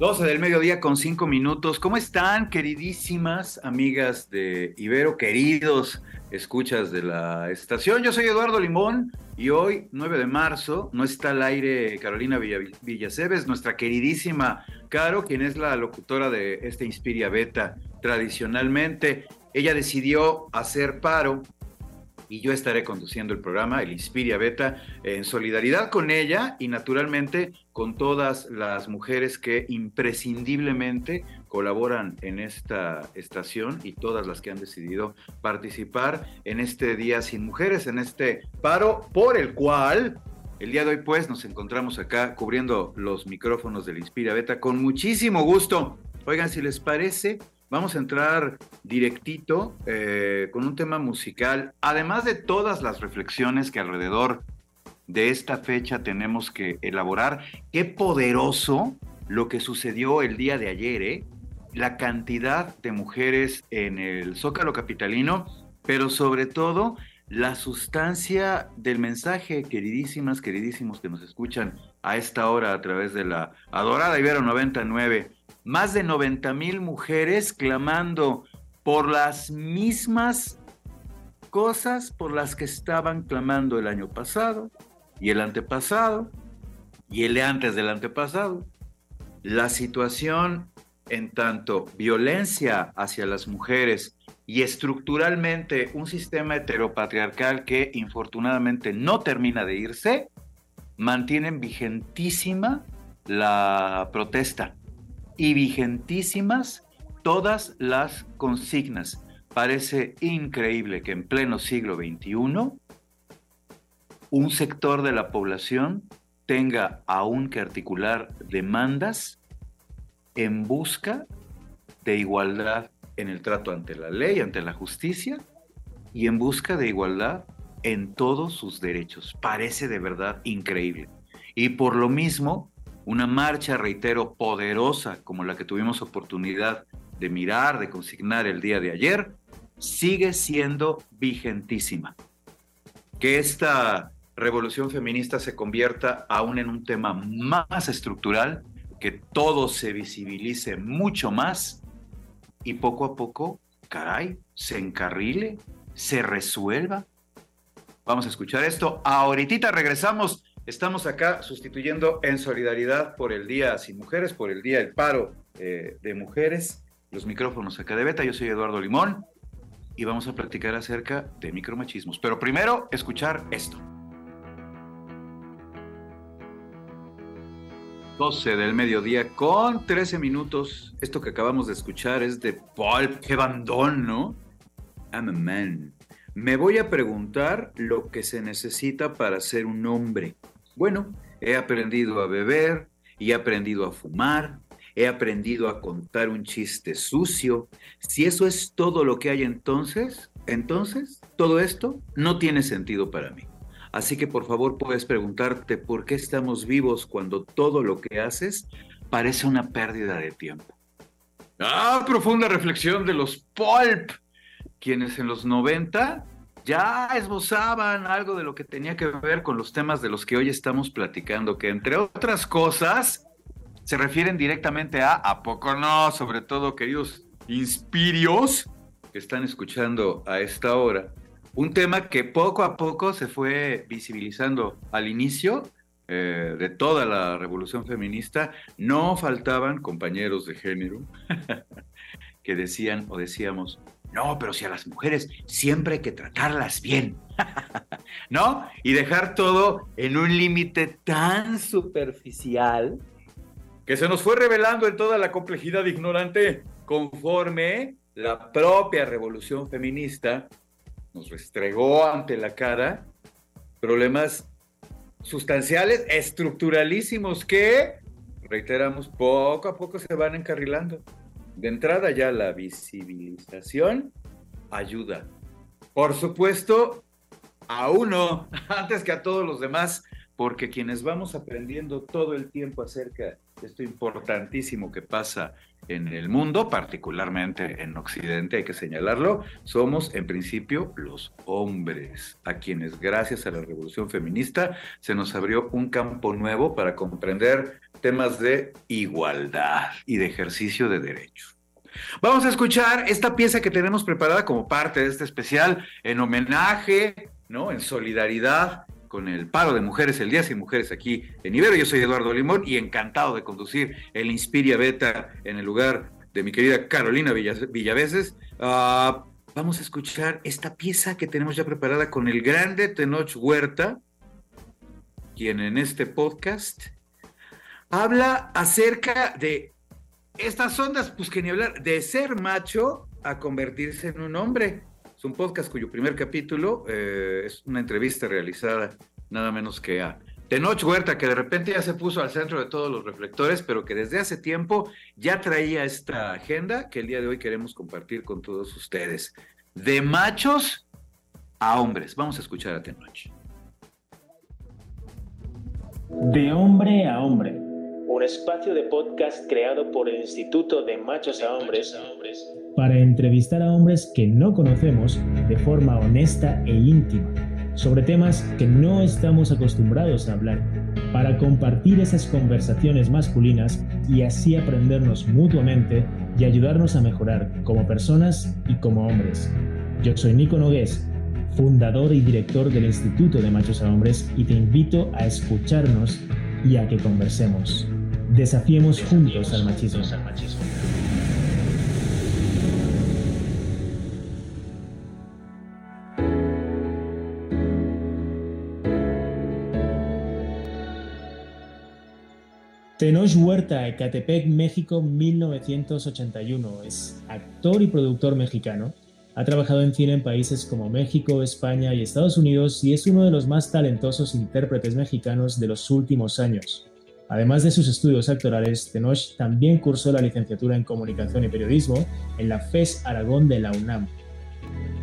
12 del mediodía con 5 minutos. ¿Cómo están, queridísimas amigas de Ibero, queridos escuchas de la estación? Yo soy Eduardo Limón y hoy, 9 de marzo, no está al aire Carolina Villaseves, nuestra queridísima Caro, quien es la locutora de este Inspiria Beta tradicionalmente. Ella decidió hacer paro y yo estaré conduciendo el programa, el Inspiria Beta, en solidaridad con ella y naturalmente con todas las mujeres que imprescindiblemente colaboran en esta estación y todas las que han decidido participar en este Día Sin Mujeres, en este paro por el cual el día de hoy pues nos encontramos acá cubriendo los micrófonos del Inspiria Beta con muchísimo gusto. Oigan, si les parece, Vamos a entrar directito eh, con un tema musical, además de todas las reflexiones que alrededor de esta fecha tenemos que elaborar. Qué poderoso lo que sucedió el día de ayer, ¿eh? la cantidad de mujeres en el Zócalo Capitalino, pero sobre todo la sustancia del mensaje, queridísimas, queridísimos que nos escuchan a esta hora a través de la adorada Ibero 99 más de 90 mil mujeres clamando por las mismas cosas por las que estaban clamando el año pasado y el antepasado y el antes del antepasado. La situación en tanto violencia hacia las mujeres y estructuralmente un sistema heteropatriarcal que infortunadamente no termina de irse, mantienen vigentísima la protesta y vigentísimas todas las consignas. Parece increíble que en pleno siglo XXI un sector de la población tenga aún que articular demandas en busca de igualdad en el trato ante la ley, ante la justicia y en busca de igualdad en todos sus derechos. Parece de verdad increíble. Y por lo mismo, una marcha, reitero, poderosa como la que tuvimos oportunidad de mirar, de consignar el día de ayer, sigue siendo vigentísima. Que esta revolución feminista se convierta aún en un tema más estructural, que todo se visibilice mucho más y poco a poco, caray, se encarrile, se resuelva. Vamos a escuchar esto. Ahorita regresamos Estamos acá sustituyendo en solidaridad por el Día Sin Mujeres, por el Día del Paro eh, de Mujeres, los micrófonos acá de Beta. Yo soy Eduardo Limón y vamos a platicar acerca de micromachismos. Pero primero, escuchar esto. 12 del mediodía con 13 minutos. Esto que acabamos de escuchar es de Paul. ¡Qué bandón, ¿no? I'm a man. Me voy a preguntar lo que se necesita para ser un hombre. Bueno, he aprendido a beber y he aprendido a fumar, he aprendido a contar un chiste sucio. Si eso es todo lo que hay entonces, entonces todo esto no tiene sentido para mí. Así que por favor puedes preguntarte por qué estamos vivos cuando todo lo que haces parece una pérdida de tiempo. Ah, profunda reflexión de los Pulp, quienes en los 90 ya esbozaban algo de lo que tenía que ver con los temas de los que hoy estamos platicando, que entre otras cosas se refieren directamente a, ¿a poco no? Sobre todo, queridos inspirios que están escuchando a esta hora. Un tema que poco a poco se fue visibilizando al inicio eh, de toda la revolución feminista. No faltaban compañeros de género que decían o decíamos, no, pero si a las mujeres siempre hay que tratarlas bien, ¿no? Y dejar todo en un límite tan superficial que se nos fue revelando en toda la complejidad ignorante conforme la propia revolución feminista nos restregó ante la cara problemas sustanciales, estructuralísimos que, reiteramos, poco a poco se van encarrilando. De entrada ya la visibilización ayuda. Por supuesto, a uno, antes que a todos los demás, porque quienes vamos aprendiendo todo el tiempo acerca de esto importantísimo que pasa en el mundo, particularmente en Occidente, hay que señalarlo, somos en principio los hombres, a quienes gracias a la revolución feminista se nos abrió un campo nuevo para comprender temas de igualdad y de ejercicio de derechos. Vamos a escuchar esta pieza que tenemos preparada como parte de este especial en homenaje, ¿no? En solidaridad con el paro de mujeres, el Día Sin Mujeres aquí en Ibero. Yo soy Eduardo Limón y encantado de conducir el Inspiria Beta en el lugar de mi querida Carolina Villaveses. Ah, vamos a escuchar esta pieza que tenemos ya preparada con el grande Tenoch Huerta, quien en este podcast habla acerca de estas ondas, pues que ni hablar, de ser macho a convertirse en un hombre. Es un podcast cuyo primer capítulo eh, es una entrevista realizada nada menos que a Tenoch Huerta, que de repente ya se puso al centro de todos los reflectores, pero que desde hace tiempo ya traía esta agenda que el día de hoy queremos compartir con todos ustedes. De machos a hombres. Vamos a escuchar a Tenoch. De hombre a hombre. Un espacio de podcast creado por el Instituto de Machos a Hombres para entrevistar a hombres que no conocemos de forma honesta e íntima sobre temas que no estamos acostumbrados a hablar, para compartir esas conversaciones masculinas y así aprendernos mutuamente y ayudarnos a mejorar como personas y como hombres. Yo soy Nico Nogués, fundador y director del Instituto de Machos a Hombres y te invito a escucharnos y a que conversemos. Desafiemos juntos al machismo. Tenoch Huerta, Ecatepec, México, 1981. Es actor y productor mexicano. Ha trabajado en cine en países como México, España y Estados Unidos y es uno de los más talentosos intérpretes mexicanos de los últimos años. Además de sus estudios actorales, Tenoch también cursó la licenciatura en Comunicación y Periodismo en la FES Aragón de la UNAM.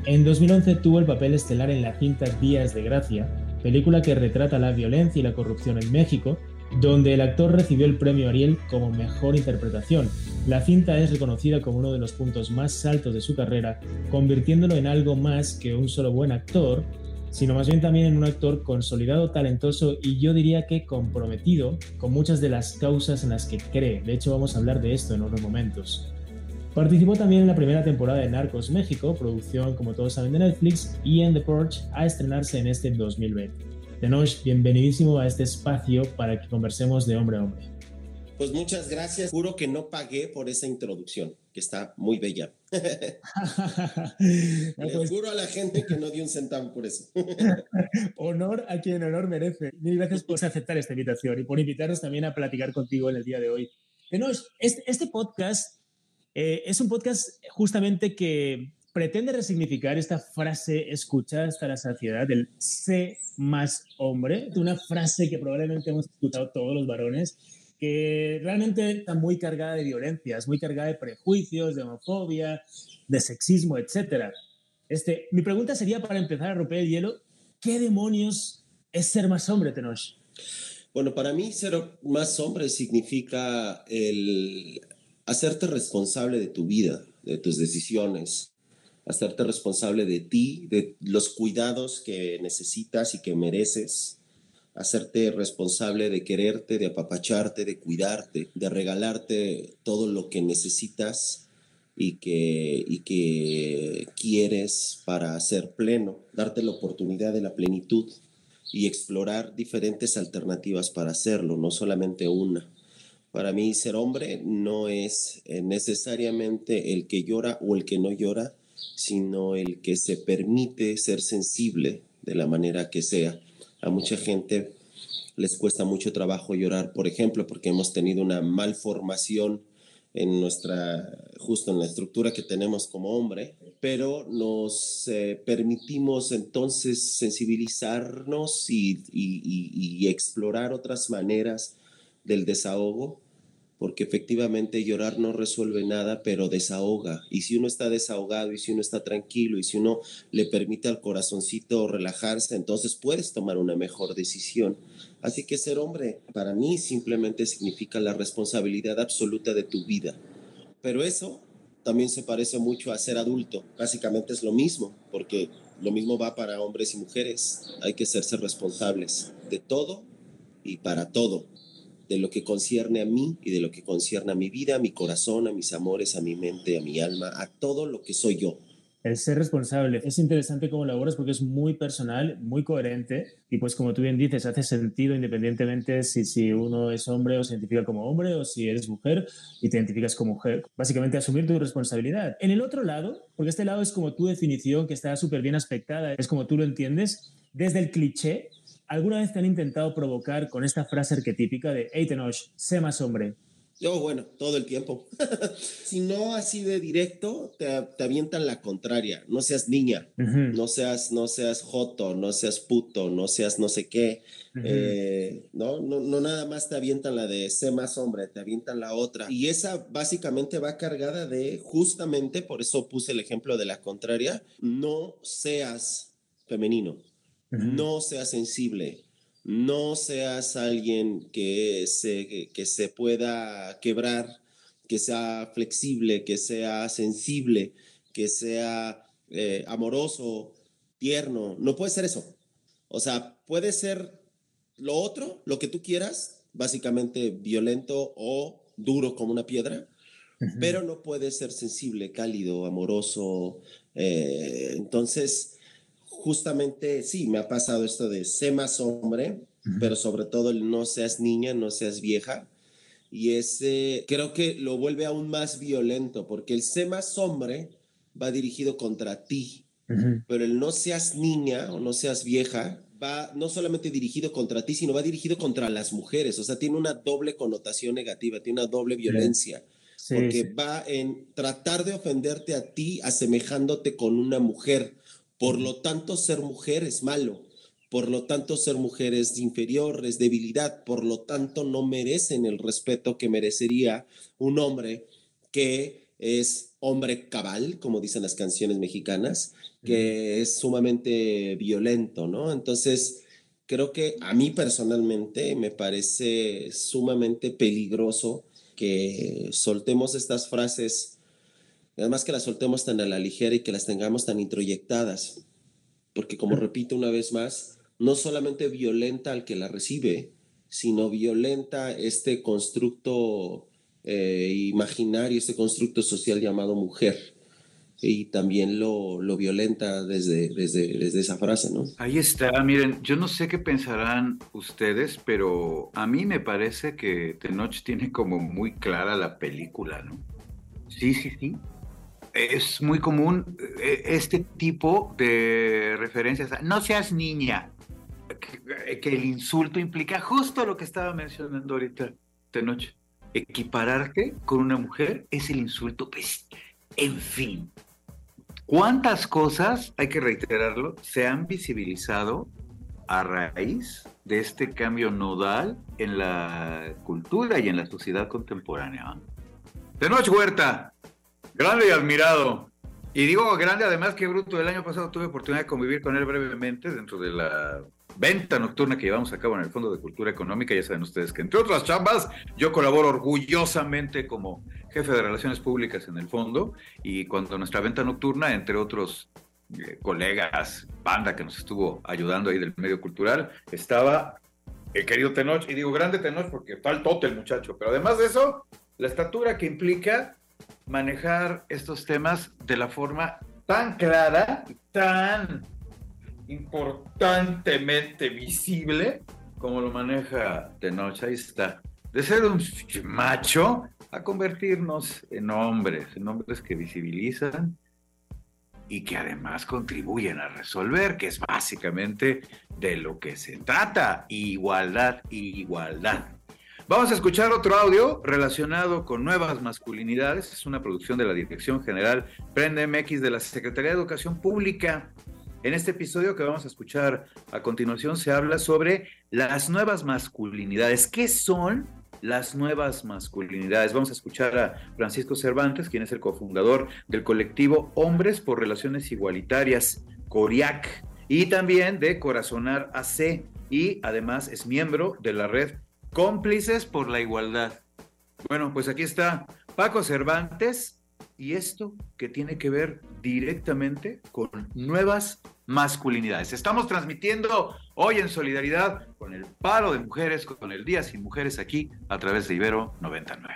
En 2011 tuvo el papel estelar en la cinta Días de Gracia, película que retrata la violencia y la corrupción en México donde el actor recibió el premio Ariel como mejor interpretación. La cinta es reconocida como uno de los puntos más altos de su carrera, convirtiéndolo en algo más que un solo buen actor, sino más bien también en un actor consolidado, talentoso y yo diría que comprometido con muchas de las causas en las que cree. De hecho, vamos a hablar de esto en unos momentos. Participó también en la primera temporada de Narcos México, producción como todos saben de Netflix, y en The Purge a estrenarse en este 2020. Tenoch, bienvenidísimo a este espacio para que conversemos de hombre a hombre. Pues muchas gracias. Juro que no pagué por esa introducción, que está muy bella. Pues juro a la gente que no dio un centavo por eso. honor a quien honor merece. Mil gracias por aceptar esta invitación y por invitarnos también a platicar contigo en el día de hoy. Tenoch, este, este podcast eh, es un podcast justamente que pretende resignificar esta frase escuchada hasta la saciedad del sé más hombre, una frase que probablemente hemos escuchado todos los varones, que realmente está muy cargada de violencias, muy cargada de prejuicios, de homofobia, de sexismo, etc. Este, mi pregunta sería para empezar a romper el hielo, ¿qué demonios es ser más hombre, Tenoch? Bueno, para mí ser más hombre significa el hacerte responsable de tu vida, de tus decisiones, hacerte responsable de ti, de los cuidados que necesitas y que mereces, hacerte responsable de quererte, de apapacharte, de cuidarte, de regalarte todo lo que necesitas y que, y que quieres para ser pleno, darte la oportunidad de la plenitud y explorar diferentes alternativas para hacerlo, no solamente una. Para mí ser hombre no es eh, necesariamente el que llora o el que no llora, sino el que se permite ser sensible de la manera que sea. A mucha gente les cuesta mucho trabajo llorar, por ejemplo, porque hemos tenido una malformación en nuestra, justo en la estructura que tenemos como hombre, pero nos eh, permitimos entonces sensibilizarnos y, y explorar otras maneras del desahogo porque efectivamente llorar no resuelve nada, pero desahoga. Y si uno está desahogado y si uno está tranquilo y si uno le permite al corazoncito relajarse, entonces puedes tomar una mejor decisión. Así que ser hombre para mí simplemente significa la responsabilidad absoluta de tu vida. Pero eso también se parece mucho a ser adulto. Básicamente es lo mismo, porque lo mismo va para hombres y mujeres. Hay que serse responsables de todo y para todo de lo que concierne a mí y de lo que concierne a mi vida, a mi corazón, a mis amores, a mi mente, a mi alma, a todo lo que soy yo. El ser responsable es interesante cómo lo porque es muy personal, muy coherente y pues como tú bien dices, hace sentido independientemente si, si uno es hombre o se identifica como hombre o si eres mujer y te identificas como mujer. Básicamente asumir tu responsabilidad. En el otro lado, porque este lado es como tu definición que está súper bien aspectada, es como tú lo entiendes, desde el cliché ¿Alguna vez te han intentado provocar con esta frase arquetípica de hey Tenoch, sé más hombre? Yo, bueno, todo el tiempo. si no así de directo, te, avientan la contraria. No seas niña, no seas, no seas joto, no seas puto, no seas no sé qué. Eh, ¿no? ¿no? No, nada más te avientan la de sé más hombre, te avientan la otra. Y esa básicamente va cargada de, justamente, por eso puse el ejemplo de la contraria, no seas femenino no seas sensible, no seas alguien que se, que se pueda quebrar, que sea flexible, que sea sensible, que sea eh, amoroso, tierno. No puede ser eso. O sea, puede ser lo otro, lo que tú quieras, básicamente violento o duro como una piedra, pero no puede ser sensible, cálido, amoroso. Eh, entonces, justamente sí, me ha pasado esto de sé más hombre, pero sobre todo el no seas niña, no seas vieja. Y ese creo que lo vuelve aún más violento, porque el sé más hombre va dirigido contra ti, pero el no seas niña o no seas vieja va no solamente dirigido contra ti, sino va dirigido contra las mujeres. O sea, tiene una doble connotación negativa, tiene una doble violencia. porque va en tratar de ofenderte a ti asemejándote con una mujer por lo tanto, ser mujer es malo. Por lo tanto, ser mujer es inferior, es debilidad. Por lo tanto, no merecen el respeto que merecería un hombre que es hombre cabal, como dicen las canciones mexicanas, que es sumamente violento, ¿no? Entonces, creo que a mí personalmente me parece sumamente peligroso que soltemos estas frases Además que las soltemos tan a la ligera y que las tengamos tan introyectadas. Porque como repito una vez más, no solamente violenta al que la recibe, sino violenta este constructo eh, imaginario, este constructo social llamado mujer. Y también lo, lo violenta desde, desde, desde, esa frase, ¿no? Ahí está, miren, yo no sé qué pensarán ustedes, pero a mí me parece que Tenoch tiene como muy clara la película, ¿no? Sí, sí, sí es muy común eh, este tipo de referencias. No seas niña, que, el insulto implica justo lo que estaba mencionando ahorita de noche. Equipararte con una mujer es el insulto. Pues, en fin, ¿cuántas cosas, hay que reiterarlo, se han visibilizado a raíz de este cambio nodal en la cultura y en la sociedad contemporánea? De noche, Huerta, Grande y admirado. Y digo grande, además que Bruto, el año pasado tuve oportunidad de convivir con él brevemente dentro de la venta nocturna que llevamos a cabo en el Fondo de Cultura Económica. Ya saben ustedes que, entre otras chambas, yo colaboro orgullosamente como jefe de Relaciones Públicas en el Fondo. Y cuando nuestra venta nocturna, entre otros eh, colegas, banda que nos estuvo ayudando ahí del medio cultural, estaba el querido Tenoch. Y digo grande Tenoch porque faltote el muchacho. Pero además de eso, la estatura que implica manejar estos temas de la forma tan clara, tan importantemente visible como lo maneja Tenoch. Ahí está. De ser un macho a convertirnos en hombres, en hombres que visibilizan y que además contribuyen a resolver, que es básicamente de lo que se trata, igualdad, igualdad. Vamos a escuchar otro audio relacionado con nuevas masculinidades. Es una producción de la Dirección General Prende MX de la Secretaría de Educación Pública. En este episodio que vamos a escuchar a continuación se habla sobre las nuevas masculinidades. ¿Qué son las nuevas masculinidades? Vamos a escuchar a Francisco Cervantes, quien es el cofundador del colectivo Hombres por Relaciones Igualitarias, CORIAC, y también de Corazonar AC, y además es miembro de la red Cómplices por la Igualdad. Bueno, pues aquí está Paco Cervantes y esto que tiene que ver directamente con nuevas masculinidades. Estamos transmitiendo hoy en solidaridad con el paro de mujeres, con el Día Sin Mujeres aquí a través de Ibero 99.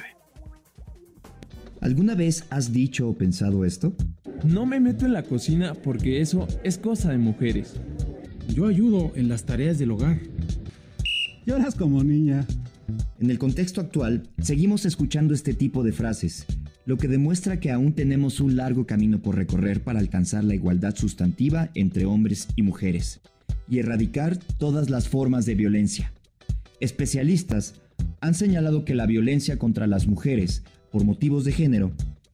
¿Alguna vez has dicho o pensado esto? No me meto en la cocina porque eso es cosa de mujeres. Yo ayudo en las tareas del hogar. Lloras como niña. En el contexto actual, seguimos escuchando este tipo de frases, lo que demuestra que aún tenemos un largo camino por recorrer para alcanzar la igualdad sustantiva entre hombres y mujeres y erradicar todas las formas de violencia. Especialistas han señalado que la violencia contra las mujeres por motivos de género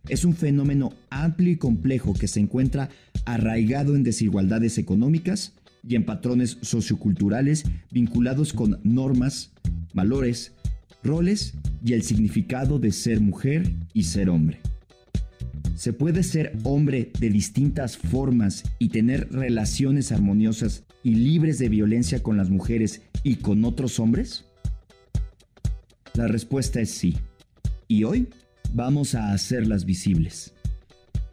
es un fenómeno amplio y complejo que se encuentra arraigado en desigualdades económicas y en patrones socioculturales vinculados con normas, valores, roles y el significado de ser mujer y ser hombre. Se puede ser hombre de distintas formas y tener relaciones armoniosas y libres de violencia con las mujeres y con otros hombres? La respuesta es sí. Y hoy vamos a hacerlas visibles.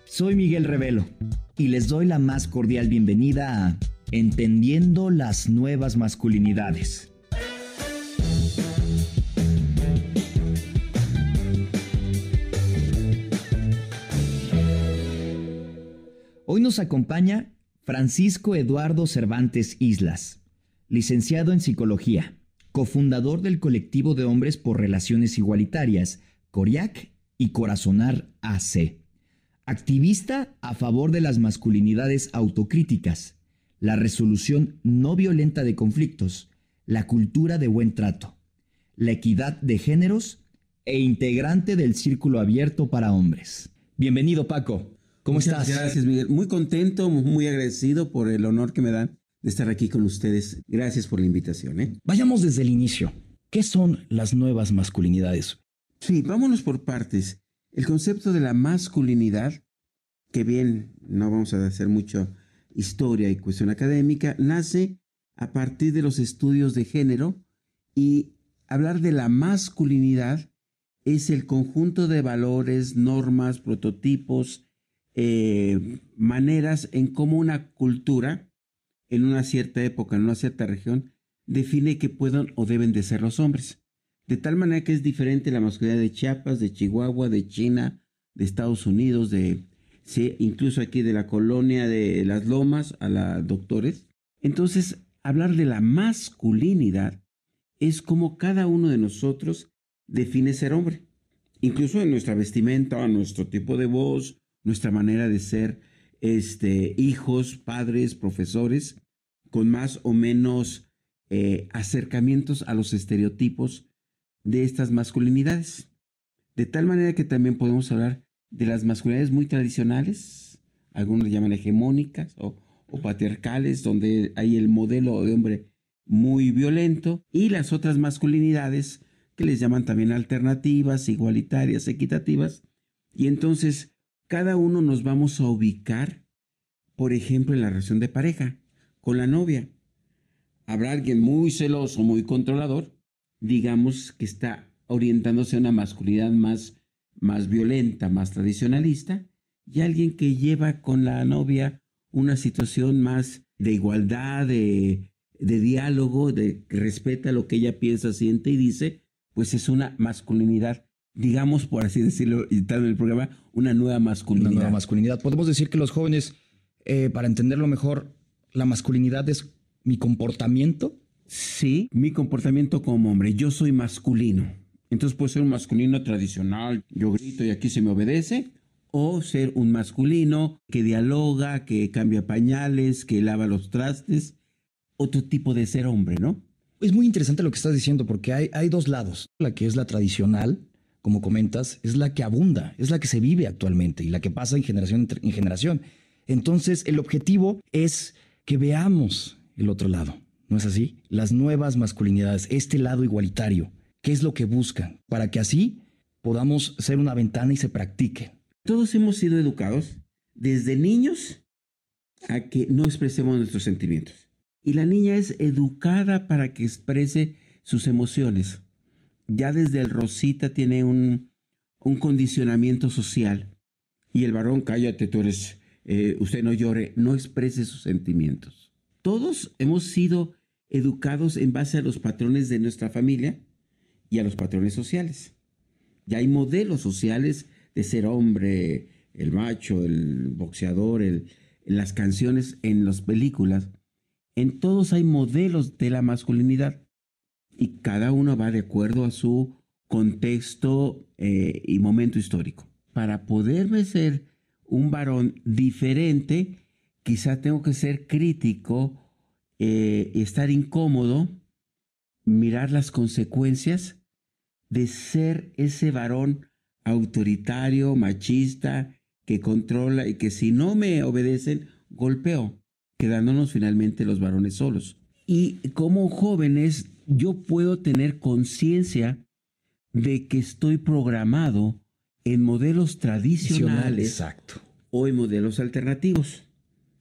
Soy Miguel Revelo y les doy la más cordial bienvenida a Entendiendo las nuevas masculinidades. Hoy nos acompaña Francisco Eduardo Cervantes Islas, licenciado en Psicología, cofundador del colectivo de hombres por relaciones igualitarias, CORIAC y Corazonar AC, activista a favor de las masculinidades autocríticas, la resolución no violenta de conflictos, la cultura de buen trato, la equidad de géneros e integrante del Círculo Abierto para Hombres. Bienvenido Paco, ¿cómo Muchas estás? Gracias Miguel, muy contento, muy agradecido por el honor que me dan de estar aquí con ustedes. Gracias por la invitación. ¿eh? Vayamos desde el inicio. ¿Qué son las nuevas masculinidades? Sí, vámonos por partes. El concepto de la masculinidad, que bien, no vamos a hacer mucho historia y cuestión académica, nace a partir de los estudios de género y hablar de la masculinidad es el conjunto de valores, normas, prototipos, eh, maneras en cómo una cultura en una cierta época, en una cierta región, define que puedan o deben de ser los hombres. De tal manera que es diferente la masculinidad de Chiapas, de Chihuahua, de China, de Estados Unidos, de sí, incluso aquí de la colonia de las Lomas a la Doctores. Entonces, hablar de la masculinidad es como cada uno de nosotros define ser hombre. Incluso en nuestra vestimenta, nuestro tipo de voz, nuestra manera de ser este, hijos, padres, profesores, con más o menos eh, acercamientos a los estereotipos de estas masculinidades. De tal manera que también podemos hablar de las masculinidades muy tradicionales, algunos le llaman hegemónicas o, o patriarcales, donde hay el modelo de hombre muy violento, y las otras masculinidades que les llaman también alternativas, igualitarias, equitativas. Y entonces cada uno nos vamos a ubicar, por ejemplo, en la relación de pareja, con la novia. Habrá alguien muy celoso, muy controlador, digamos que está orientándose a una masculinidad más, más violenta, más tradicionalista, y alguien que lleva con la novia una situación más de igualdad, de, de diálogo, de que respeta lo que ella piensa, siente y dice, pues es una masculinidad, digamos, por así decirlo, y tal en el programa, una nueva masculinidad. Una nueva masculinidad. Podemos decir que los jóvenes, eh, para entenderlo mejor, la masculinidad es mi comportamiento. Sí, mi comportamiento como hombre. Yo soy masculino. Entonces puedo ser un masculino tradicional, yo grito y aquí se me obedece, o ser un masculino que dialoga, que cambia pañales, que lava los trastes, otro tipo de ser hombre, ¿no? Es muy interesante lo que estás diciendo porque hay, hay dos lados. La que es la tradicional, como comentas, es la que abunda, es la que se vive actualmente y la que pasa en generación en generación. Entonces, el objetivo es que veamos el otro lado, ¿no es así? Las nuevas masculinidades, este lado igualitario, ¿qué es lo que buscan? Para que así podamos ser una ventana y se practique. Todos hemos sido educados desde niños a que no expresemos nuestros sentimientos. Y la niña es educada para que exprese sus emociones ya desde el Rosita tiene un, condicionamiento social. Y el varón, cállate, tú eres, eh, usted no llore, no exprese sus sentimientos. Todos hemos sido educados en base a los patrones de nuestra familia y a los patrones sociales. Ya hay modelos sociales de ser hombre, el macho, el boxeador, el, las canciones, en las películas. En todos hay modelos de la masculinidad y cada uno va de acuerdo a su contexto eh, y momento histórico. Para poderme ser un varón diferente, quizá tengo que ser crítico, eh, estar incómodo, mirar las consecuencias de ser ese varón autoritario, machista, que controla y que si no me obedecen, golpeo, quedándonos finalmente los varones solos. Y como jóvenes yo puedo tener conciencia de que estoy programado en modelos tradicionales Exacto. o en modelos alternativos.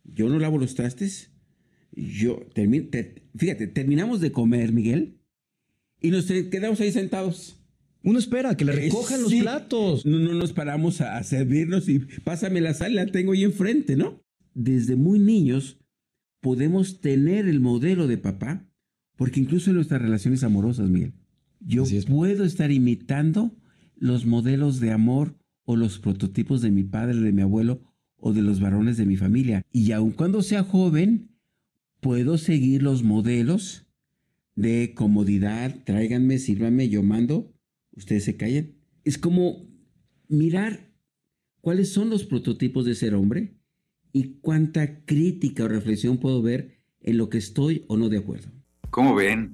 Yo no lavo los trastes. Yo fíjate, terminamos de comer, Miguel, y nos quedamos ahí sentados. Uno espera que le eh, recojan los platos. No, no nos paramos a, a, servirnos y pásame la sal, la tengo ahí enfrente, ¿no? Desde muy niños podemos tener el modelo de papá porque incluso en nuestras relaciones amorosas, Miguel, yo puedo estar imitando los modelos de amor o los prototipos de mi padre, de mi abuelo o de los varones de mi familia. Y aun cuando sea joven, puedo seguir los modelos de comodidad, tráiganme, sírvanme, yo mando, ustedes se callen. Es como mirar cuáles son los prototipos de ser hombre y cuánta crítica o reflexión puedo ver en lo que estoy o no de acuerdo. Como ven,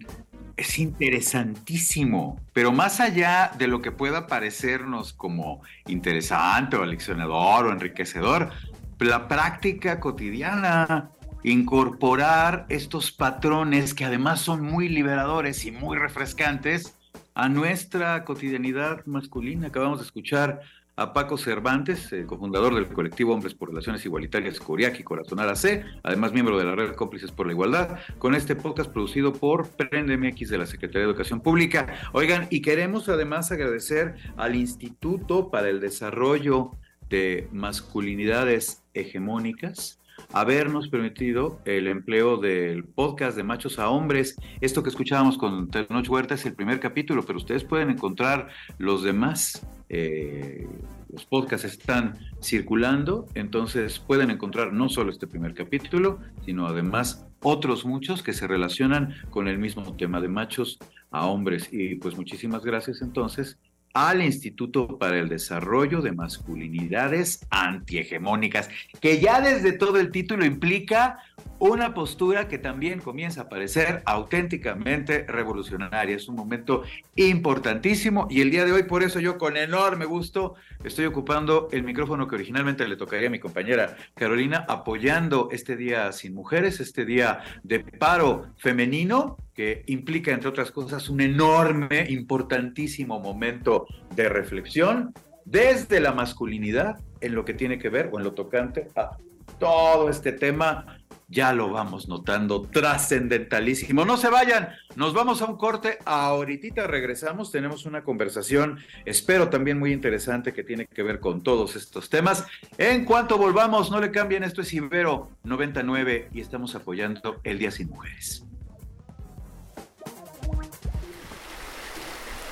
es interesantísimo, pero más allá de lo que pueda parecernos como interesante o aleccionador o enriquecedor, la práctica cotidiana, incorporar estos patrones que además son muy liberadores y muy refrescantes a nuestra cotidianidad masculina. Acabamos de escuchar a Paco Cervantes, el cofundador del colectivo Hombres por Relaciones Igualitarias Coriac y Corazonal AC, además miembro de la red Cómplices por la Igualdad, con este podcast producido por Prende MX de la Secretaría de Educación Pública. Oigan, y queremos además agradecer al Instituto para el Desarrollo de Masculinidades Hegemónicas, habernos permitido el empleo del podcast de machos a hombres. Esto que escuchábamos con Tenoch Huerta es el primer capítulo, pero ustedes pueden encontrar los demás eh, los podcasts están circulando, entonces pueden encontrar no solo este primer capítulo, sino además otros muchos que se relacionan con el mismo tema de machos a hombres. Y pues muchísimas gracias entonces al Instituto para el Desarrollo de Masculinidades Antihegemónicas, que ya desde todo el título implica una postura que también comienza a parecer auténticamente revolucionaria. Es un momento importantísimo y el día de hoy por eso yo con enorme gusto estoy ocupando el micrófono que originalmente le tocaría a mi compañera Carolina, apoyando este Día Sin Mujeres, este Día de Paro Femenino, que implica, entre otras cosas, un enorme, importantísimo momento de reflexión desde la masculinidad en lo que tiene que ver o en lo tocante a todo este tema ya lo vamos notando, trascendentalísimo. No se vayan, nos vamos a un corte, ahorita regresamos, tenemos una conversación, espero también muy interesante que tiene que ver con todos estos temas. En cuanto volvamos, no le cambien, esto es Ibero 99 y estamos apoyando el Día Sin Mujeres.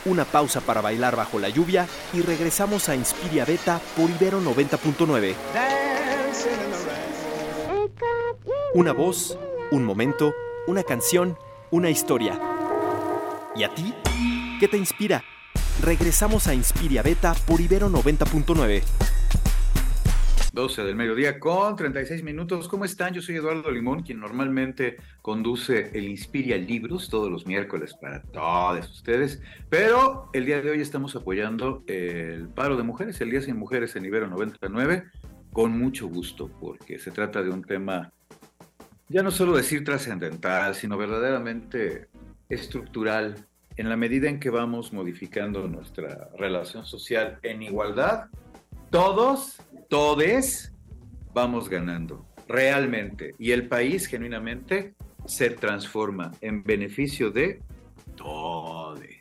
Una pausa para bailar bajo la lluvia y regresamos a Inspiria Beta por Ibero 90.9. Una voz, un momento, una canción, una historia. ¿Y a ti? ¿Qué te inspira? Regresamos a Inspiria Beta por Ibero 90.9. 12 del mediodía con 36 minutos. ¿Cómo están? Yo soy Eduardo Limón, quien normalmente conduce el Inspiria Libros todos los miércoles para todos ustedes. Pero el día de hoy estamos apoyando el paro de mujeres, el Día Sin Mujeres en Ibero 99, con mucho gusto, porque se trata de un tema, ya no solo decir trascendental, sino verdaderamente estructural, en la medida en que vamos modificando nuestra relación social en igualdad todos, todes, vamos ganando, realmente. Y el país genuinamente se transforma en beneficio de todos.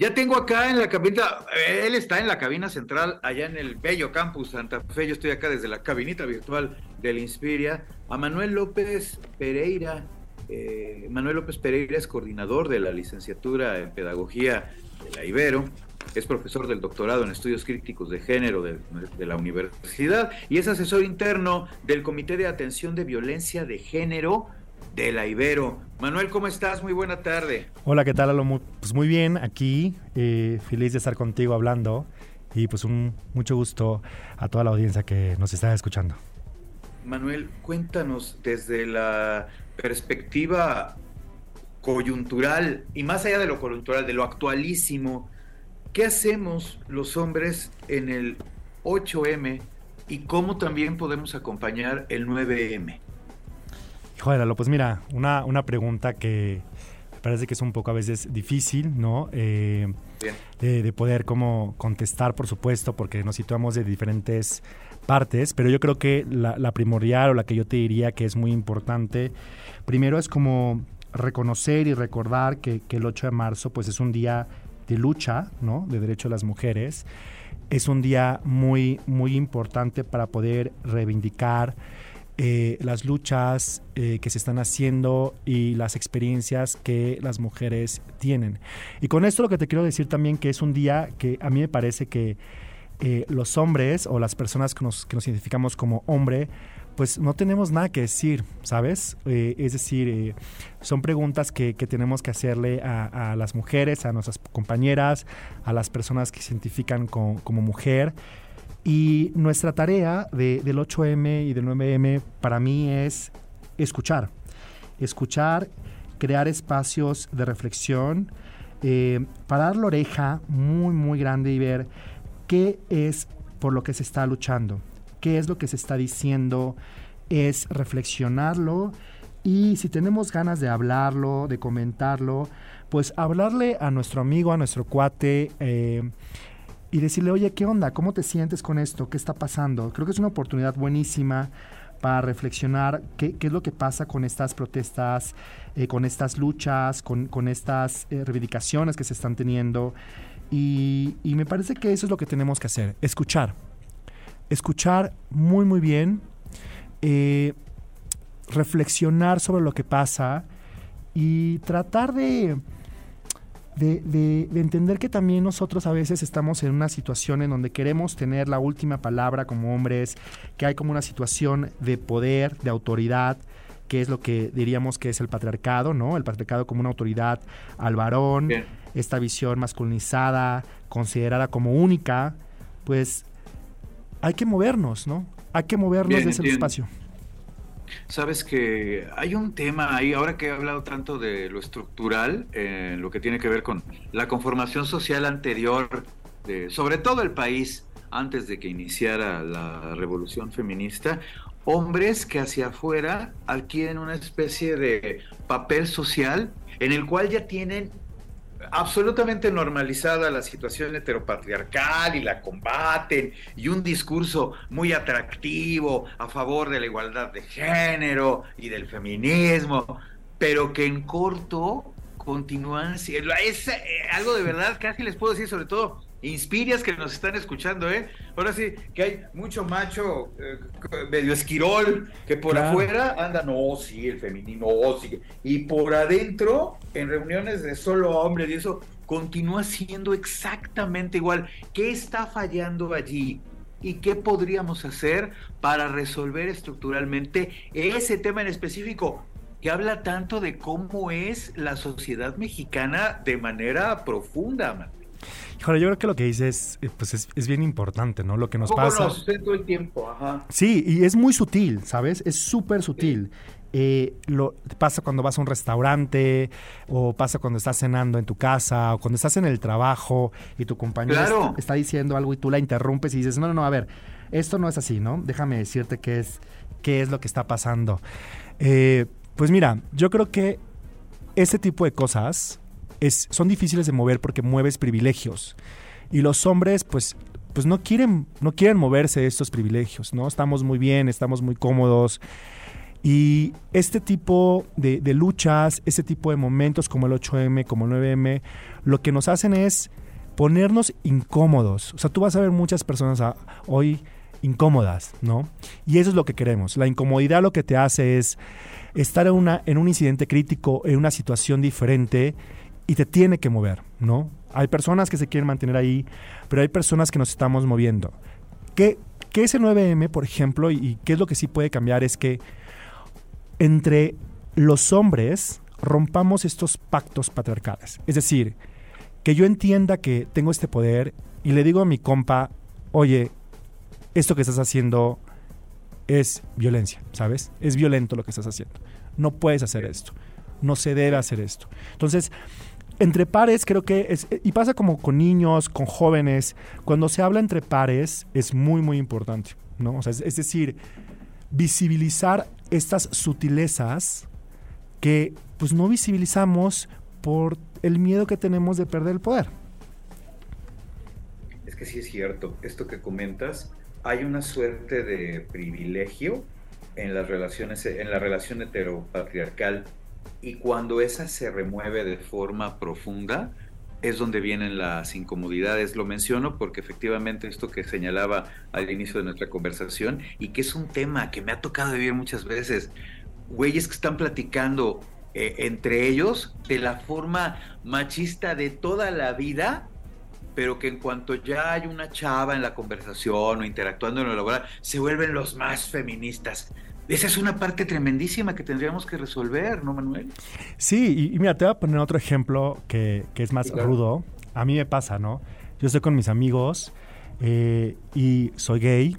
Ya tengo acá en la cabina, él está en la cabina central, allá en el bello campus Santa Fe. Yo estoy acá desde la cabinita virtual del Inspiria. A Manuel López Pereira. Eh, Manuel López Pereira es coordinador de la licenciatura en Pedagogía de la Ibero es profesor del doctorado en estudios críticos de género de, la universidad y es asesor interno del Comité de Atención de Violencia de Género de la Ibero. Manuel, ¿cómo estás? Muy buena tarde. Hola, ¿qué tal, Alo? Pues muy bien, aquí, eh, feliz de estar contigo hablando y pues un mucho gusto a toda la audiencia que nos está escuchando. Manuel, cuéntanos desde la perspectiva coyuntural y más allá de lo coyuntural, de lo actualísimo, ¿Qué hacemos los hombres en el 8M y cómo también podemos acompañar el 9M? Híjole, pues mira, una, una pregunta que me parece que es un poco a veces difícil, ¿no? Eh, de, poder como contestar, por supuesto, porque nos situamos de diferentes partes, pero yo creo que la, primordial o la que yo te diría que es muy importante, primero es como reconocer y recordar que, que el 8 de marzo pues es un día de lucha, ¿no? De derecho de las mujeres. Es un día muy, muy importante para poder reivindicar eh, las luchas eh, que se están haciendo y las experiencias que las mujeres tienen. Y con esto lo que te quiero decir también que es un día que a mí me parece que eh, los hombres o las personas que nos, que nos identificamos como hombre pues no tenemos nada que decir, ¿sabes? Eh, es decir, eh, son preguntas que, tenemos que hacerle a, las mujeres, a nuestras compañeras, a las personas que se identifican como mujer. Y nuestra tarea del 8M y del 9M para mí es escuchar. Escuchar, crear espacios de reflexión, eh, para dar la oreja muy, muy grande y ver qué es por lo que se está luchando qué es lo que se está diciendo, es reflexionarlo y si tenemos ganas de hablarlo, de comentarlo, pues hablarle a nuestro amigo, a nuestro cuate eh, y decirle, oye, ¿qué onda? ¿Cómo te sientes con esto? ¿Qué está pasando? Creo que es una oportunidad buenísima para reflexionar qué, es lo que pasa con estas protestas, eh, con estas luchas, con, estas eh, reivindicaciones que se están teniendo. y me parece que eso es lo que tenemos que hacer, escuchar escuchar muy, muy bien, eh, reflexionar sobre lo que pasa y tratar de, de, entender que también nosotros a veces estamos en una situación en donde queremos tener la última palabra como hombres, que hay como una situación de poder, de autoridad, que es lo que diríamos que es el patriarcado, ¿no? El patriarcado como una autoridad al varón, esta visión masculinizada, considerada como única, pues hay que movernos, ¿no? Hay que movernos desde el espacio. Sabes que hay un tema ahí, ahora que he hablado tanto de lo estructural, eh, lo que tiene que ver con la conformación social anterior, de, sobre todo el país, antes de que iniciara la revolución feminista, hombres que hacia afuera adquieren una especie de papel social en el cual ya tienen absolutamente normalizada la situación heteropatriarcal y la combaten y un discurso muy atractivo a favor de la igualdad de género y del feminismo, pero que en corto continúan siendo es eh, algo de verdad casi les puedo decir sobre todo inspirias que nos están escuchando, ¿eh? Ahora sí, que hay mucho macho eh, medio esquirol que por afuera anda, no, sí, el feminismo, sí. Y por adentro, en reuniones de solo hombres y eso, continúa siendo exactamente igual. ¿Qué está fallando allí? ¿Y qué podríamos hacer para resolver estructuralmente ese tema en específico? que habla tanto de cómo es la sociedad mexicana de manera profunda, man. Híjole, yo creo que lo que dices eh, pues es, bien importante, ¿no? Lo que nos pasa. Nos todo el tiempo, ajá. Sí, y es muy sutil, ¿sabes? Es súper sutil. Eh, lo pasa cuando vas a un restaurante o pasa cuando estás cenando en tu casa o cuando estás en el trabajo y tu compañero está, diciendo algo y tú la interrumpes y dices, no, no, no, a ver, esto no es así, ¿no? Déjame decirte qué es, qué es lo que está pasando. Eh, pues mira, yo creo que ese tipo de cosas son difíciles de mover porque mueves privilegios y los hombres pues pues no quieren, no quieren moverse de estos privilegios, ¿no? Estamos muy bien, estamos muy cómodos, y este tipo de, luchas, este tipo de momentos como el 8M, como el 9M, lo que nos hacen es ponernos incómodos. O sea, tú vas a ver muchas personas hoy incómodas, ¿no? Y eso es lo que queremos. La incomodidad lo que te hace es estar en, una, en un incidente crítico, en una situación diferente y te tiene que mover, ¿no? Hay personas que se quieren mantener ahí, pero hay personas que nos estamos moviendo. ¿Qué, qué es el 9M, por ejemplo? y qué es lo que sí puede cambiar? Es que entre los hombres rompamos estos pactos patriarcales. Es decir, que yo entienda que tengo este poder y le digo a mi compa, oye, esto que estás haciendo es violencia, ¿sabes? Es violento lo que estás haciendo. No puedes hacer esto. No se debe hacer esto. Entonces, entre pares creo que es, y pasa como con niños, con jóvenes, cuando se habla entre pares es muy, muy importante, ¿no? Sea, es decir, visibilizar estas sutilezas que pues no visibilizamos por el miedo que tenemos de perder el poder. Es que sí es cierto, esto que comentas, hay una suerte de privilegio en las relaciones, en la relación heteropatriarcal y cuando esa se remueve de forma profunda, es donde vienen las incomodidades. Lo menciono porque efectivamente esto que señalaba al inicio de nuestra conversación y que es un tema que me ha tocado vivir muchas veces, güeyes que están platicando eh, entre ellos de la forma machista de toda la vida, pero que en cuanto ya hay una chava en la conversación o interactuando en lo laboral, se vuelven los más feministas. Esa es una parte tremendísima que tendríamos que resolver, ¿no, Manuel? Sí, y, mira, te voy a poner otro ejemplo que, es más rudo. A mí me pasa, ¿no? Yo estoy con mis amigos eh, y soy gay.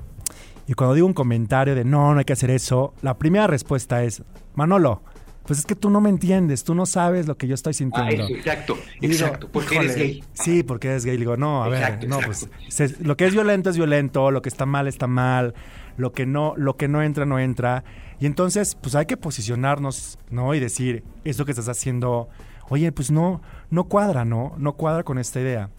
Y cuando digo un comentario de no, no hay que hacer eso, la primera respuesta es, Manolo, pues es que tú no me entiendes, tú no sabes lo que yo estoy sintiendo. Ah, exacto, exacto, porque eres gay. Sí, porque eres gay. digo, no, a ver, no, pues lo que es violento es violento, lo que está mal está mal lo que no, lo que no entra, no entra. Y entonces, pues hay que posicionarnos, ¿no? Y decir, eso que estás haciendo, oye, pues no, no cuadra, ¿no? No cuadra con esta idea.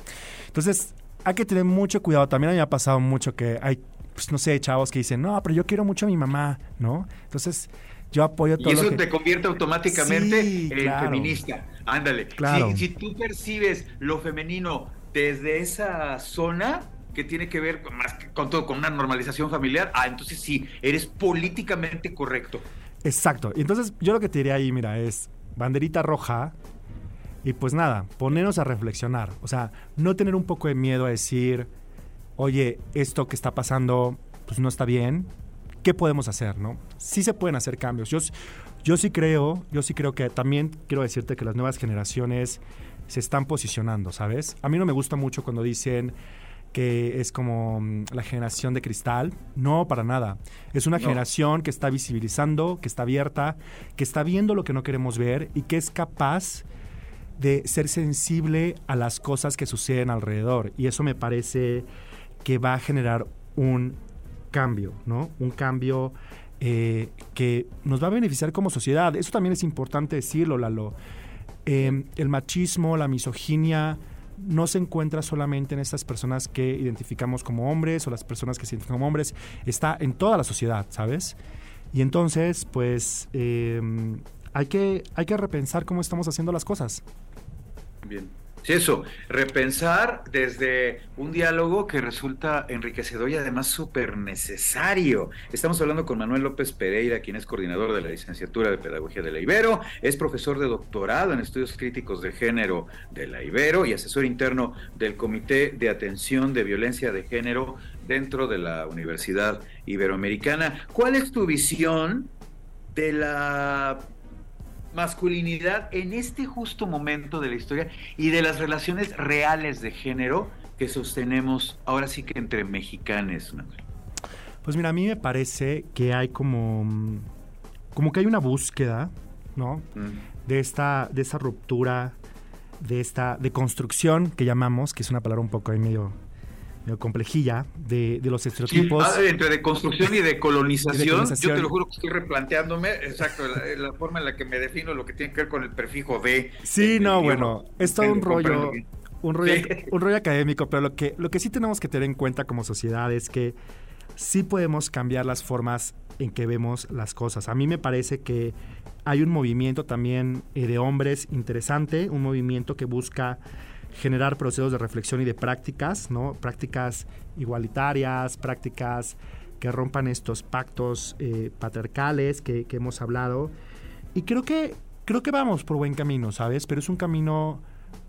Entonces, hay que tener mucho cuidado. También a mí me ha pasado mucho que hay, pues no sé, chavos que dicen, no, pero yo quiero mucho a mi mamá, ¿no? Entonces, yo apoyo todo. Y eso te convierte automáticamente en feminista. Ándale. Claro. si, tú percibes lo femenino desde esa zona, que tiene que ver más con todo, con una normalización familiar, ah, entonces sí, eres políticamente correcto. Exacto. Entonces yo lo que te diría ahí, mira, es banderita roja y pues nada, ponernos a reflexionar. O sea, no tener un poco de miedo a decir, oye, esto que está pasando, pues no está bien. ¿Qué podemos hacer, no? Sí se pueden hacer cambios. Yo, yo sí creo, yo sí creo que también quiero decirte que las nuevas generaciones se están posicionando, ¿sabes? A mí no me gusta mucho cuando dicen que es como mm, la generación de cristal. No, para nada. Es una generación que está visibilizando, que está abierta, que está viendo lo que no queremos ver y que es capaz de ser sensible a las cosas que suceden alrededor. Y eso me parece que va a generar un cambio, ¿no? Un cambio eh, que nos va a beneficiar como sociedad. Eso también es importante decirlo, Lalo. Eh, el machismo, la misoginia, no se encuentra solamente en estas personas que identificamos como hombres o las personas que se identifican como hombres, está en toda la sociedad, ¿sabes? Y entonces, pues, em, hay, que, hay que repensar cómo estamos haciendo las cosas. Bien. Sí, eso, repensar desde un diálogo que resulta enriquecedor y además súper necesario. Estamos hablando con Manuel López Pereira, quien es coordinador de la licenciatura de Pedagogía de la Ibero, es profesor de doctorado en estudios críticos de género de la Ibero y asesor interno del Comité de Atención de Violencia de Género dentro de la Universidad Iberoamericana. ¿Cuál es tu visión de la masculinidad en este justo momento de la historia y de las relaciones reales de género que sostenemos ahora sí que entre mexicanos, Pues mira, a mí me parece que hay como, como que hay una búsqueda, ¿no? Mm. De esta, de esa ruptura, de esta, de construcción que llamamos, que es una palabra un poco ahí medio complejilla de, los estereotipos. Entre de construcción y de, colonización, yo te lo juro que estoy replanteándome, exacto, la, forma en la que me defino lo que tiene que ver con el prefijo de. Sí, no, bueno, es todo un rollo, un rollo, un rollo académico, pero lo que, lo que sí tenemos que tener en cuenta como sociedad es que sí podemos cambiar las formas en que vemos las cosas. A mí me parece que hay un movimiento también eh, de hombres interesante, un movimiento que busca generar procesos de reflexión y de prácticas, ¿no? Prácticas igualitarias, prácticas que rompan estos pactos eh, patriarcales que, hemos hablado. Y creo que, creo que vamos por buen camino, ¿sabes? Pero es un camino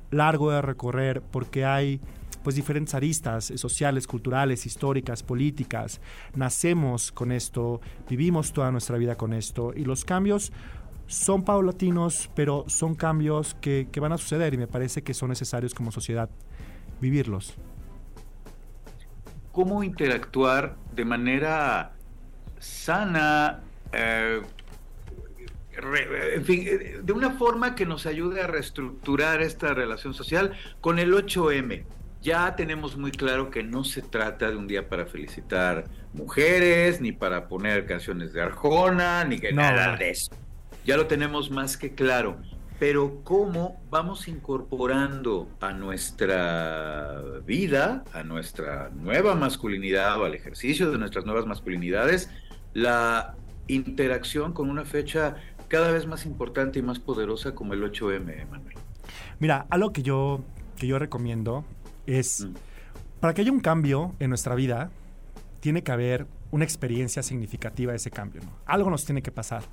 largo de recorrer porque hay pues diferentes aristas sociales, culturales, históricas, políticas. Nacemos con esto, vivimos toda nuestra vida con esto y los cambios son paulatinos, pero son cambios que, van a suceder y me parece que son necesarios como sociedad vivirlos. ¿Cómo interactuar de manera sana, eh, en fin, de una forma que nos ayude a reestructurar esta relación social con el 8M? Ya tenemos muy claro que no se trata de un día para felicitar mujeres, ni para poner canciones de Arjona, ni que nada de eso ya lo tenemos más que claro. Pero cómo vamos incorporando a nuestra vida, a nuestra nueva masculinidad o al ejercicio de nuestras nuevas masculinidades, la interacción con una fecha cada vez más importante y más poderosa como el 8M, Manuel. Mira, algo que yo, que yo recomiendo es, mm. para que haya un cambio en nuestra vida, tiene que haber una experiencia significativa de ese cambio. Algo nos tiene que pasar.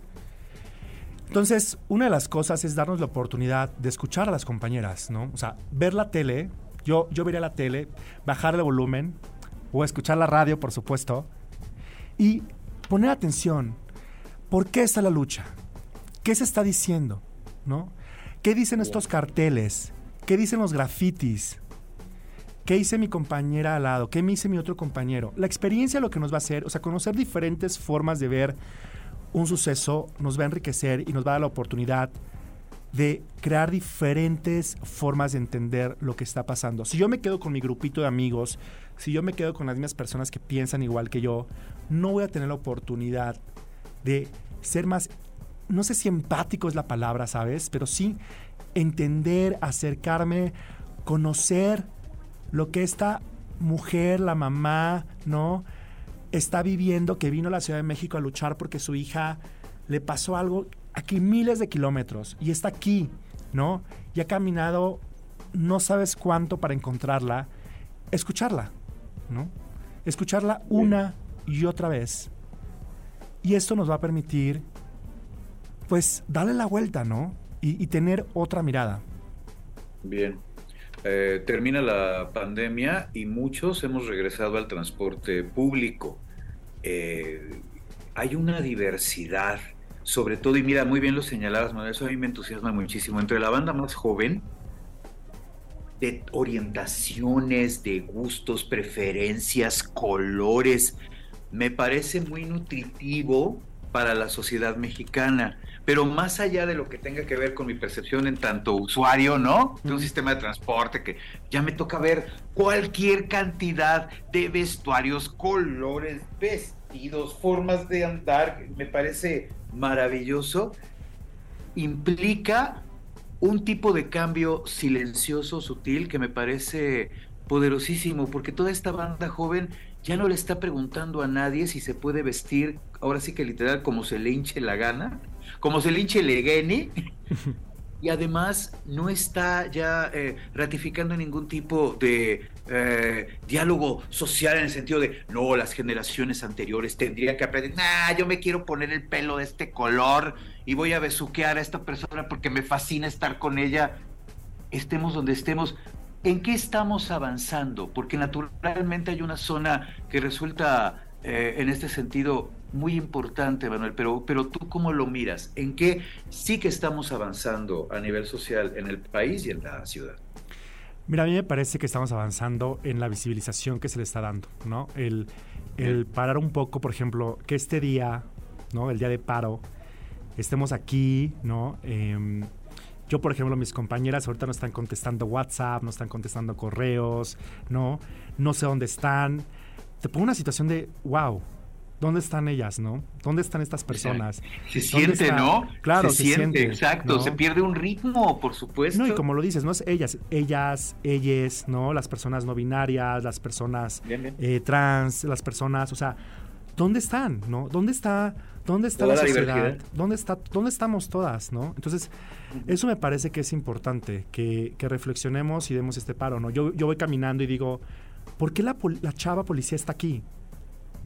Entonces, una de las cosas es darnos la oportunidad de escuchar a las compañeras, ¿no? O sea, ver la tele, yo, yo vería la tele, bajar el volumen o escuchar la radio, por supuesto, y poner atención. ¿Por qué está la lucha? ¿Qué se está diciendo? ¿No? ¿Qué dicen estos carteles? ¿Qué dicen los grafitis? ¿Qué hice mi compañera al lado? ¿Qué me hice mi otro compañero? La experiencia lo que nos va a hacer, o sea, conocer diferentes formas de ver un suceso nos va a enriquecer y nos va a dar la oportunidad de crear diferentes formas de entender lo que está pasando. Si yo me quedo con mi grupito de amigos, si yo me quedo con las mismas personas que piensan igual que yo, no voy a tener la oportunidad de ser más, no sé si empático es la palabra, ¿sabes? Pero sí entender, acercarme, conocer lo que esta mujer, la mamá, ¿no? Está viviendo, que vino a la Ciudad de México a luchar porque su hija le pasó algo aquí miles de kilómetros y está aquí, ¿no? Y ha caminado no sabes cuánto para encontrarla, escucharla, ¿no? Escucharla una y otra vez. Y esto nos va a permitir, pues, darle la vuelta, ¿no? Y, y tener otra mirada. Bien. Eh, termina la pandemia y muchos hemos regresado al transporte público. Eh, hay una diversidad, sobre todo, y mira, muy bien lo señalabas, Manuel, eso a mí me entusiasma muchísimo, entre la banda más joven, de orientaciones, de gustos, preferencias, colores, me parece muy nutritivo para la sociedad mexicana pero más allá de lo que tenga que ver con mi percepción en tanto usuario, ¿no? De un sistema de transporte que ya me toca ver cualquier cantidad de vestuarios, colores, vestidos, formas de andar, me parece maravilloso, implica un tipo de cambio silencioso, sutil, que me parece poderosísimo, porque toda esta banda joven ya no le está preguntando a nadie si se puede vestir, ahora sí que literal, como se le hinche la gana, como se linche Legueni. y además no está ya eh, ratificando ningún tipo de eh, diálogo social en el sentido de, no, las generaciones anteriores tendrían que aprender, nah, yo me quiero poner el pelo de este color y voy a besuquear a esta persona porque me fascina estar con ella, estemos donde estemos. ¿En qué estamos avanzando? Porque naturalmente hay una zona que resulta eh, en este sentido muy importante, Manuel, pero, pero tú cómo lo miras? ¿En qué sí que estamos avanzando a nivel social en el país y en la ciudad? Mira, a mí me parece que estamos avanzando en la visibilización que se le está dando, ¿no? El, el parar un poco, por ejemplo, que este día, ¿no? El día de paro, estemos aquí, ¿no? Em, yo, por ejemplo, mis compañeras ahorita no están contestando WhatsApp, no están contestando correos, ¿no? No sé dónde están. Te pongo una situación de, wow, ¿dónde están ellas, no? ¿Dónde están estas personas? Se siente, ¿no? Claro, se, siente, exacto. Se pierde un ritmo, por supuesto. No, y como lo dices, no es ellas, ellas, ellas, ¿no? Las personas no binarias, las personas eh, trans, las personas, o sea, ¿dónde están, no? ¿Dónde está, dónde está la, sociedad? ¿Dónde está, dónde estamos todas, no? Entonces, eso me parece que es importante, que, reflexionemos y demos este paro, ¿no? Yo, yo voy caminando y digo, ¿por qué la, la chava policía está aquí?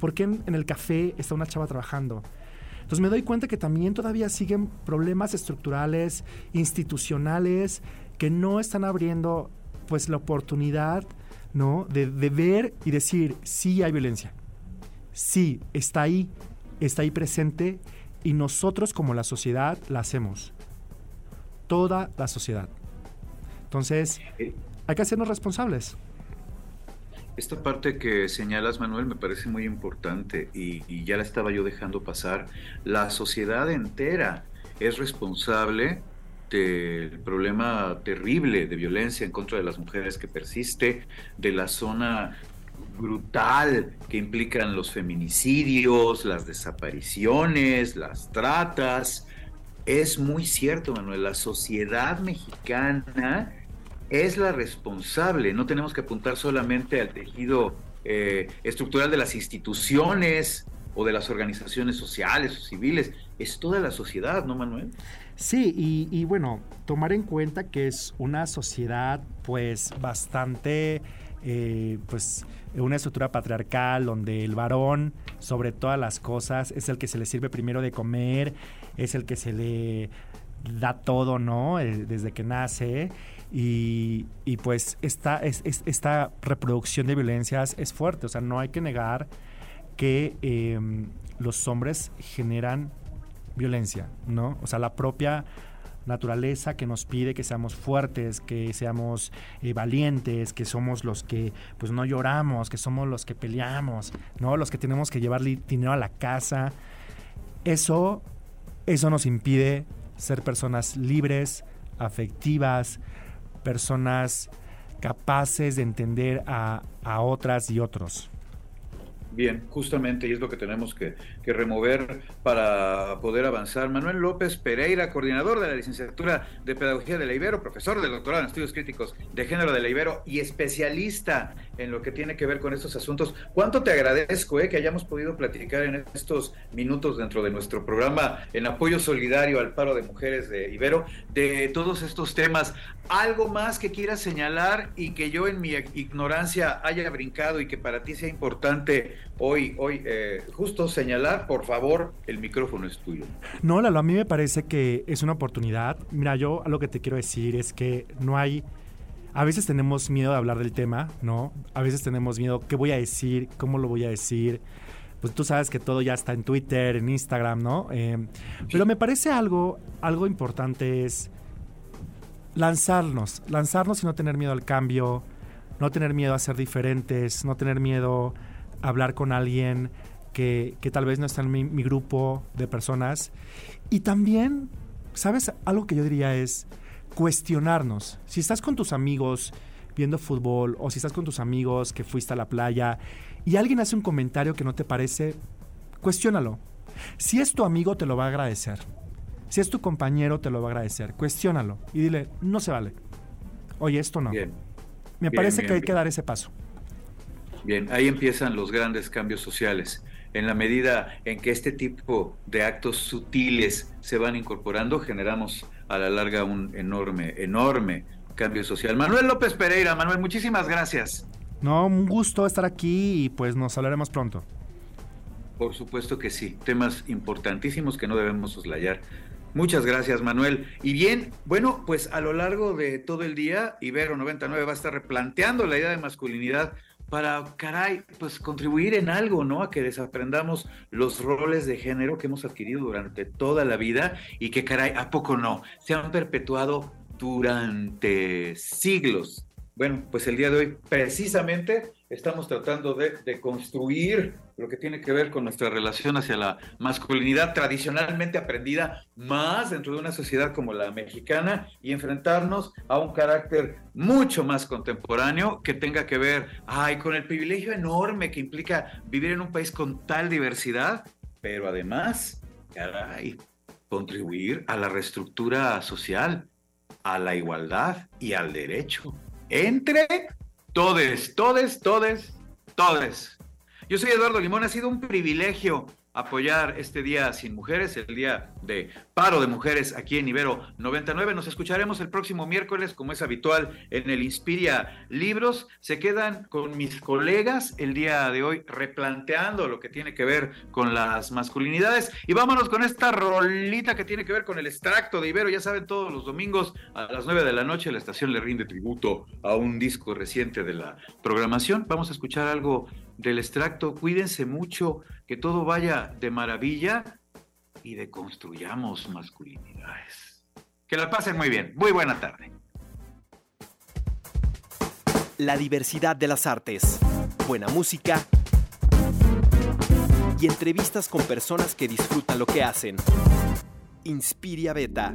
¿Por qué en, el café está una chava trabajando? Entonces me doy cuenta que también todavía siguen problemas estructurales, institucionales, que no están abriendo pues la oportunidad, ¿no? De, de, ver y decir, sí hay violencia. Sí, está ahí, está ahí presente y nosotros como la sociedad la hacemos. Toda la sociedad. Entonces, hay que hacernos responsables. Esta parte que señalas, Manuel, me parece muy importante y, ya la estaba yo dejando pasar. La sociedad entera es responsable del problema terrible de violencia en contra de las mujeres que persiste, de la zona brutal que implican los feminicidios, las desapariciones, las tratas. Es muy cierto, Manuel, la sociedad mexicana es la responsable. No tenemos que apuntar solamente al tejido eh, estructural de las instituciones o de las organizaciones sociales o civiles, es toda la sociedad, ¿no, Manuel? Sí, y, bueno, tomar en cuenta que es una sociedad pues bastante, eh, pues una estructura patriarcal donde el varón sobre todas las cosas es el que se le sirve primero de comer, es el que se le da todo, ¿no? Eh, desde que nace y, pues esta, esta reproducción de violencias es fuerte, o sea, no hay que negar que em, los hombres generan violencia, ¿no? O sea, la propia naturaleza que nos pide que seamos fuertes, que seamos eh, valientes, que somos los que pues no lloramos, que somos los que peleamos, ¿no? Los que tenemos que llevar dinero a la casa. Eso, eso nos impide ser personas libres, afectivas, personas capaces de entender a, a otras y otros. Bien, justamente, y es lo que tenemos que, remover para poder avanzar. Manuel López Pereira, coordinador de la licenciatura de Pedagogía de la Ibero, profesor del doctorado en estudios críticos de género de la Ibero y especialista en lo que tiene que ver con estos asuntos. ¿Cuánto te agradezco eh, que hayamos podido platicar en estos minutos dentro de nuestro programa en apoyo solidario al paro de mujeres de Ibero de todos estos temas? ¿Algo más que quieras señalar y que yo en mi ignorancia haya brincado y que para ti sea importante hoy, hoy eh, justo señalar, por favor, el micrófono es tuyo. No, Lalo, a mí me parece que es una oportunidad. Mira, yo lo que te quiero decir es que no hay... A veces tenemos miedo de hablar del tema, ¿no? A veces tenemos miedo, ¿qué voy a decir? ¿Cómo lo voy a decir? Pues tú sabes que todo ya está en Twitter, en Instagram, ¿no? Eh, pero me parece algo, algo importante es lanzarnos, lanzarnos y no tener miedo al cambio, no tener miedo a ser diferentes, no tener miedo hablar con alguien que, tal vez no está en mi, grupo de personas. Y también, ¿sabes? Algo que yo diría es cuestionarnos. Si estás con tus amigos viendo fútbol o si estás con tus amigos que fuiste a la playa y alguien hace un comentario que no te parece, cuestiónalo. Si es tu amigo, te lo va a agradecer. Si es tu compañero, te lo va a agradecer. Cuestiónalo y dile, no se vale. Oye, esto no. Me parece que hay que dar ese paso. Bien, ahí empiezan los grandes cambios sociales. En la medida en que este tipo de actos sutiles se van incorporando, generamos a la larga un enorme, enorme cambio social. Manuel López Pereira, Manuel, muchísimas gracias. No, un gusto estar aquí y pues nos hablaremos pronto. Por supuesto que sí, temas importantísimos que no debemos soslayar. Muchas gracias, Manuel. Y bien, bueno, pues a lo largo de todo el día, Ibero 99 va a estar replanteando la idea de masculinidad para, caray, pues contribuir en algo, ¿no? A que desaprendamos los roles de género que hemos adquirido durante toda la vida y que, caray, ¿a poco no? Se han perpetuado durante siglos. Bueno, pues el día de hoy precisamente estamos tratando de, construir lo que tiene que ver con nuestra relación hacia la masculinidad tradicionalmente aprendida más dentro de una sociedad como la mexicana y enfrentarnos a un carácter mucho más contemporáneo que tenga que ver, ay, con el privilegio enorme que implica vivir en un país con tal diversidad, pero además, caray, contribuir a la reestructura social, a la igualdad y al derecho entre todes, todes, todes, todes. Yo soy Eduardo Limón, ha sido un privilegio apoyar este Día Sin Mujeres, el Día de Paro de Mujeres aquí en Ibero 99. Nos escucharemos el próximo miércoles, como es habitual, en el Inspiria Libros. Se quedan con mis colegas el día de hoy replanteando lo que tiene que ver con las masculinidades. Y vámonos con esta rolita que tiene que ver con el extracto de Ibero. Ya saben, todos los domingos a las 9 de la noche la estación le rinde tributo a un disco reciente de la programación. Vamos a escuchar algo del extracto. Cuídense mucho, que todo vaya de maravilla y deconstruyamos masculinidades. Que la pasen muy bien. Muy buena tarde. La diversidad de las artes, buena música y entrevistas con personas que disfrutan lo que hacen. Inspiria Beta.